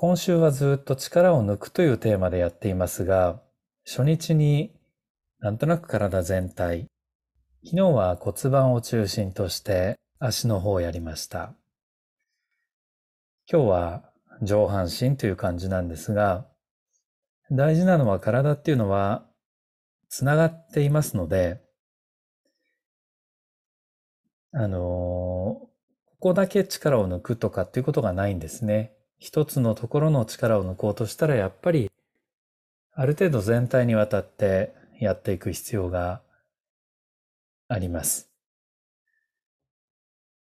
今週はずっと力を抜くというテーマでやっていますが、初日になんとなく体全体、昨日は骨盤を中心として足の方をやりました。今日は上半身という感じなんですが、大事なのは体っていうのはつながっていますので、あのここだけ力を抜くとかっていうことがないんですね。一つのところの力を抜こうとしたらやっぱりある程度全体にわたってやっていく必要があります。